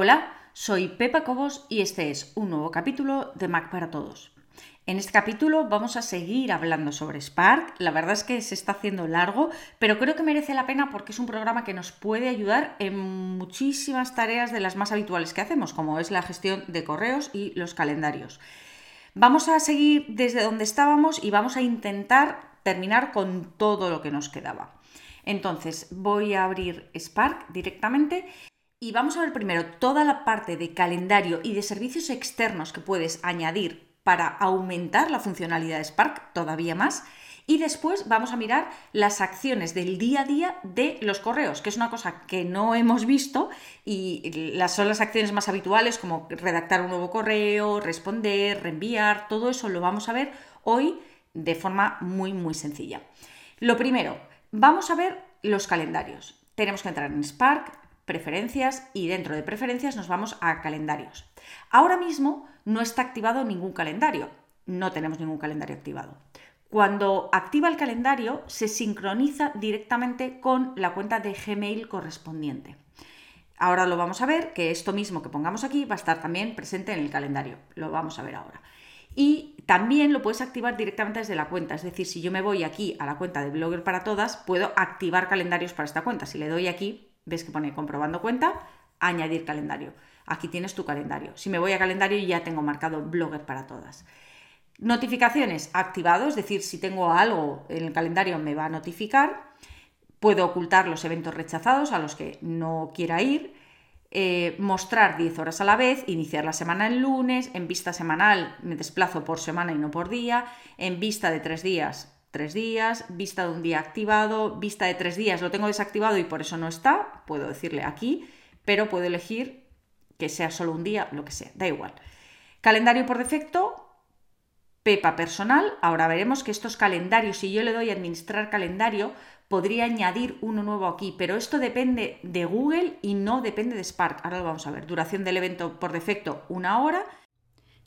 Hola, soy Pepa Cobos y este es un nuevo capítulo de Mac para Todos. En este capítulo vamos a seguir hablando sobre Spark. La verdad es que se está haciendo largo, pero creo que merece la pena porque es un programa que nos puede ayudar en muchísimas tareas de las más habituales que hacemos, como es la gestión de correos y los calendarios. Vamos a seguir desde donde estábamos y vamos a intentar terminar con todo lo que nos quedaba. Entonces voy a abrir Spark directamente y vamos a ver primero toda la parte de calendario y de servicios externos que puedes añadir para aumentar la funcionalidad de Spark todavía más. Y después vamos a mirar las acciones del día a día de los correos, que es una cosa que no hemos visto y las, son las acciones más habituales como redactar un nuevo correo, responder, reenviar, todo eso lo vamos a ver hoy de forma muy muy sencilla. Lo primero, vamos a ver los calendarios. Tenemos que entrar en Spark, preferencias y dentro de preferencias nos vamos a calendarios. Ahora mismo no está activado ningún calendario, no tenemos ningún calendario activado. Cuando activa el calendario se sincroniza directamente con la cuenta de Gmail correspondiente. Ahora lo vamos a ver, que esto mismo que pongamos aquí va a estar también presente en el calendario. Lo vamos a ver ahora. Y también lo puedes activar directamente desde la cuenta. Es decir, si yo me voy aquí a la cuenta de Blogger para Todas, puedo activar calendarios para esta cuenta. Si le doy aquí, ves que pone comprobando cuenta, añadir calendario. Aquí tienes tu calendario. Si me voy a calendario ya tengo marcado Blogger para todas. Notificaciones activado, es decir, si tengo algo en el calendario me va a notificar. Puedo ocultar los eventos rechazados a los que no quiera ir. Eh, mostrar 10 horas a la vez, iniciar la semana el lunes, en vista semanal me desplazo por semana y no por día, en vista de tres días tres días, vista de un día activado, vista de tres días lo tengo desactivado y por eso no está, puedo decirle aquí, pero puedo elegir que sea solo un día, lo que sea, da igual. Calendario por defecto, Pepa personal. Ahora veremos que estos calendarios, si yo le doy a administrar calendario, podría añadir uno nuevo aquí, pero esto depende de Google y no depende de Spark. Ahora lo vamos a ver. Duración del evento por defecto, una hora.